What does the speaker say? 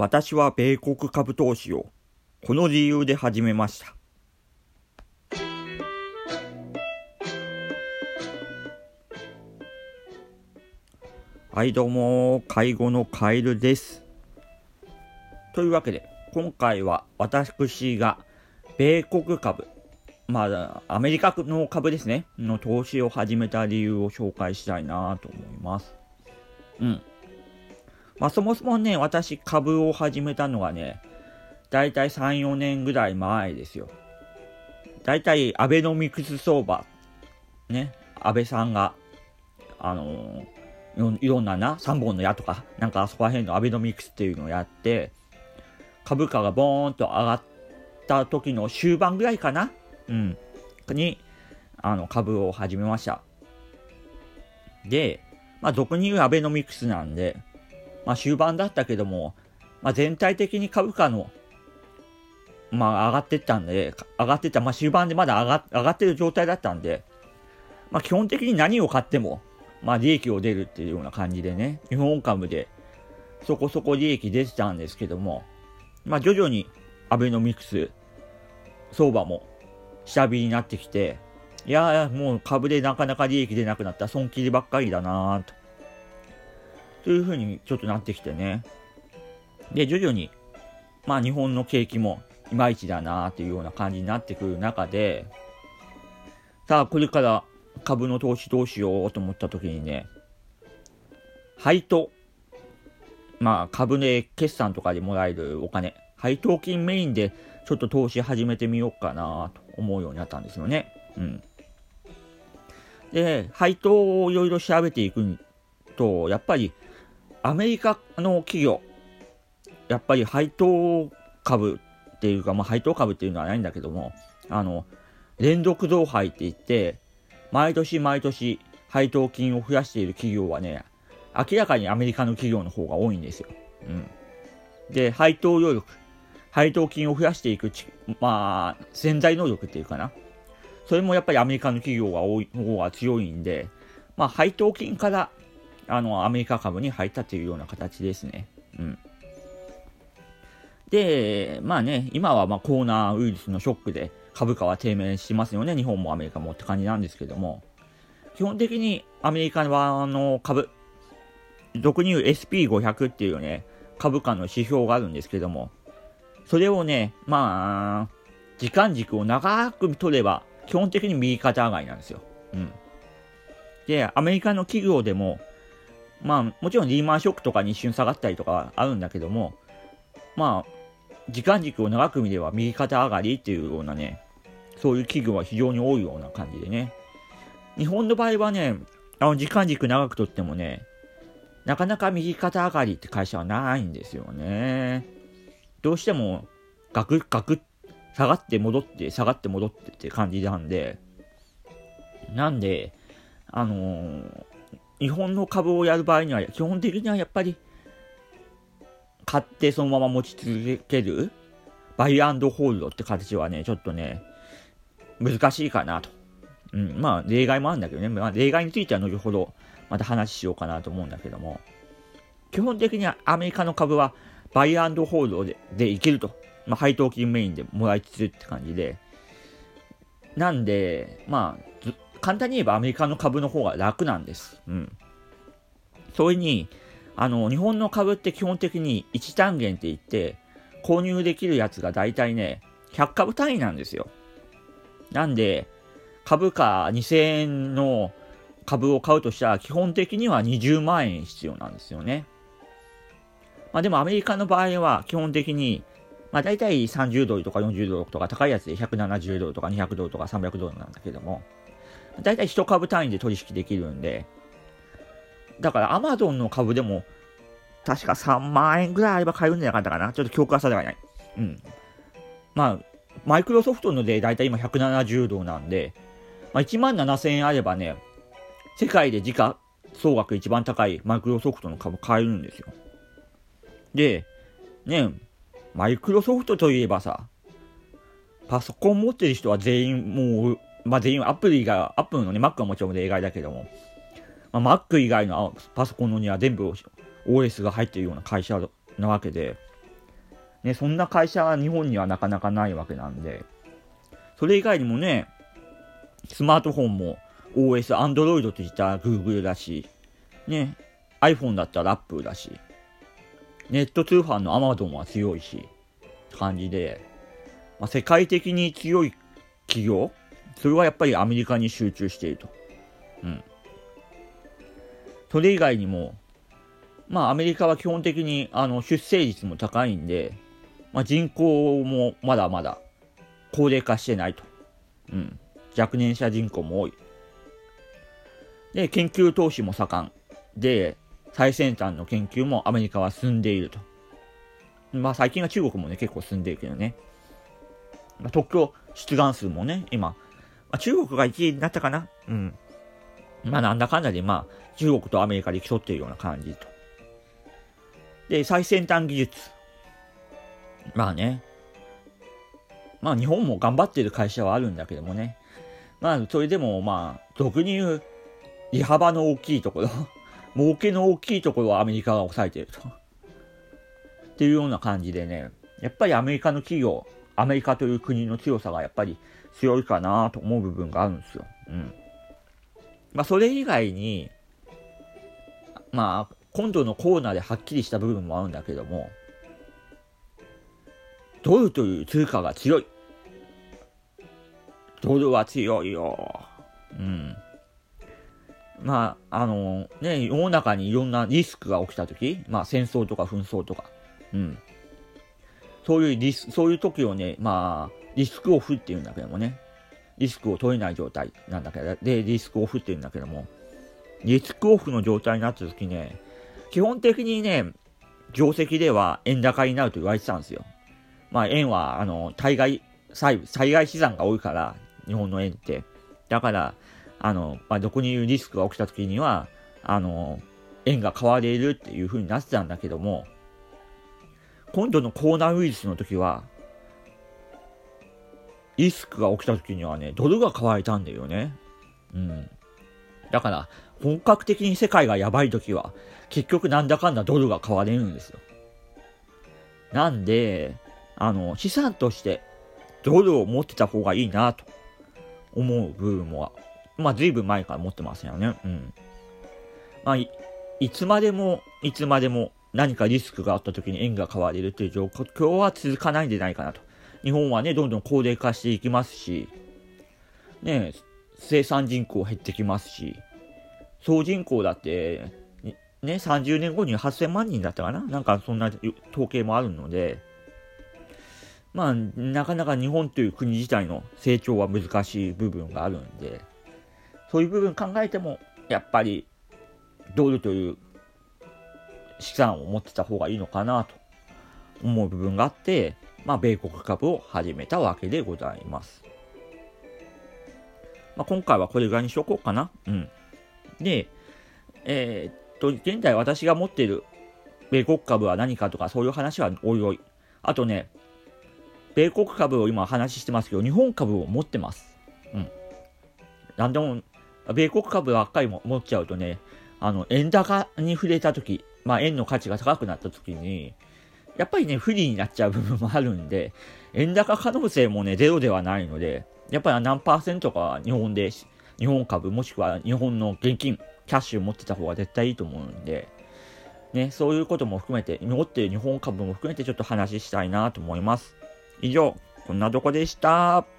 私は米国株投資をこの理由で始めました。はい、どうも、介護のカエルです。というわけで、今回は私が米国株、まあ、アメリカの株ですね、の投資を始めた理由を紹介したいなと思います。うん。まあ、そもそもね、私株を始めたのがね、だいたい3、4年ぐらい前ですよ。だいたいアベノミクス相場、ね、安倍さんが、あのーいろいろんなな、3本の矢とか、なんかあそこら辺のアベノミクスっていうのをやって、株価がボーンと上がった時の終盤ぐらいかなうん。に、あの、株を始めました。で、まあ、俗に言うアベノミクスなんで、まあ、終盤だったけども、まあ、全体的に株価の、まあ、上がってったんで、上がってた、まあ、終盤でまだ上が上がってる状態だったんで、まあ、基本的に何を買っても、まあ、利益を出るっていうような感じでね、日本株でそこそこ利益出てたんですけども、まあ、徐々にアベノミクス相場も下火になってきて、いやー、もう株でなかなか利益出なくなった損切りばっかりだなーと。というふうにちょっとなってきてね。で、徐々に、まあ日本の景気もいまいちだなーっていうような感じになってくる中で、さあ、これから株の投資どうしようと思った時にね、配当、まあ株で決算とかでもらえるお金、配当金メインでちょっと投資始めてみようかなと思うようになったんですよね。うん。で、配当をいろいろ調べていくと、やっぱりアメリカの企業、やっぱり配当株っていうか、まあ配当株っていうのはないんだけども、あの、連続増配って言って、毎年毎年配当金を増やしている企業はね、明らかにアメリカの企業の方が多いんですよ。うん。で、配当能力、配当金を増やしていくち、まあ、潜在能力っていうかな。それもやっぱりアメリカの企業が多い、方が強いんで、まあ、配当金から、あの、アメリカ株に入ったというような形ですね。うん。で、まあね、今はまあコロナウイルスのショックで株価は低迷しますよね。日本もアメリカもって感じなんですけども、基本的にアメリカはあの株、俗に言う SP500 っていうね、株価の指標があるんですけども、それをね、まあ、時間軸を長く取れば、基本的に右肩上がりなんですよ。うん。で、アメリカの企業でも、まあ、もちろんリーマンショックとかに一瞬下がったりとかあるんだけども、まあ、時間軸を長く見れば右肩上がりっていうようなね、そういう企業は非常に多いような感じでね。日本の場合はね、あの時間軸長くとってもね、なかなか右肩上がりって会社はないんですよね。どうしても、ガクガク、下がって戻って、下がって戻ってって感じなんで、なんで、あのー日本の株をやる場合には、基本的にはやっぱり、買ってそのまま持ち続ける、バイアンドホールドって形はね、ちょっとね、難しいかなと。うん、まあ、例外もあるんだけどね、まあ、例外については後ほど、また話しようかなと思うんだけども、基本的にはアメリカの株はバイアンドホールドででいけると。まあ、配当金メインでもらいつつって感じで。なんで、まあ、簡単に言えばアメリカの株の方が楽なんです。うん。それに、あの、日本の株って基本的に1単元って言って、購入できるやつが大体ね、100株単位なんですよ。なんで、株価2000円の株を買うとしたら、基本的には20万円必要なんですよね。まあでもアメリカの場合は、基本的に、まあ大体30ドルとか40ドルとか高いやつで170ドルとか200ドルとか300ドルなんだけども、大体1株単位で取引できるんで、だからアマゾンの株でも、確か3万円ぐらいあれば買えるんじゃなかったかな。ちょっと記憶は定かない。うん。まあ、マイクロソフトので大体今170ドルなんで、まあ、1万7000円あればね、世界で時価総額一番高いマイクロソフトの株買えるんですよ。で、ね、マイクロソフトといえばさ、パソコン持ってる人は全員もう、まあ全員アップル以外は、アップルのね、Mac はもちろん例外だけども、まあ、Mac 以外のパソコンのには全部 OS が入っているような会社なわけで、ね、そんな会社は日本にはなかなかないわけなんで、それ以外にもね、スマートフォンも OS、Android といったら Google だし、ね、iPhone だったら Apple だし、ネット通販の Amazon は強いし、感じで、まあ、世界的に強い企業、それはやっぱりアメリカに集中していると。うん。それ以外にも、まあアメリカは基本的にあの出生率も高いんで、まあ、人口もまだまだ高齢化してないと。うん。若年者人口も多い。で、研究投資も盛ん。で、最先端の研究もアメリカは進んでいると。まあ最近は中国もね、結構進んでいるけどね。まあ、特許出願数もね、今、まあ、中国が1位になったかな？うん。まあなんだかんだで、まあ中国とアメリカで競ってるような感じと。で、最先端技術。まあね。まあ日本も頑張ってる会社はあるんだけどもね。まあそれでもまあ、俗に言う、利幅の大きいところ、儲けの大きいところはアメリカが抑えてると。っていうような感じでね、やっぱりアメリカの企業、アメリカという国の強さがやっぱり強いかなと思う部分があるんですよ。うん。まあそれ以外に、まあ今度のコーナーではっきりした部分もあるんだけども、ドルという通貨が強い。ドルは強いよ。うん。まあ、あの、ね、世の中にいろんなリスクが起きたとき、まあ戦争とか紛争とか、うん。そういうリス、そういう時をね、まあ、リスクオフっていうんだけどもね、リスクを取れない状態なんだけど、で、リスクオフっていうんだけども、リスクオフの状態になった時ね、基本的にね、業績では円高になると言われてたんですよ。まあ円は、あの、対外、災害資産が多いから、日本の円って。だから、あの、まあ、どこにいるリスクが起きた時には、あの、円が買われるっていう風になってたんだけども、今度のコロナウイルスの時は、リスクが起きた時にはね、ドルが買われたんだよね。うん。だから、本格的に世界がやばい時は、結局なんだかんだドルが買われるんですよ。なんで、あの、資産としてドルを持ってた方がいいなと思う部分も、まあ随分前から持ってますよね。うん。まあい、いつまでも、いつまでも何かリスクがあった時に円が買われるという状況は続かないんじゃないかなと。日本はね、どんどん高齢化していきますし、ね、生産人口減ってきますし、総人口だって、ね、30年後に8000万人だったかな？なんかそんな統計もあるので、まあ、なかなか日本という国自体の成長は難しい部分があるんで、そういう部分考えても、やっぱり、ドルという資産を持ってた方がいいのかなと思う部分があって、まあ、米国株を始めたわけでございます。まあ、今回はこれぐらいにしとこうかな。うん。で、えー、っと、現在私が持っている米国株は何かとかそういう話はおいおい。あとね、米国株を今話してますけど、日本株を持ってます。うん。なんでも、米国株ばっかりも持っちゃうとね、あの、円高に触れたとき、まあ円の価値が高くなったときに、やっぱりね、不利になっちゃう部分もあるんで、円高可能性もね、ゼロではないので、やっぱり何パーセントか日本で、日本株もしくは日本の現金、キャッシュ持ってた方が絶対いいと思うんで、ね、そういうことも含めて、持ってる日本株も含めてちょっと話したいなと思います。以上、こんなとこでした。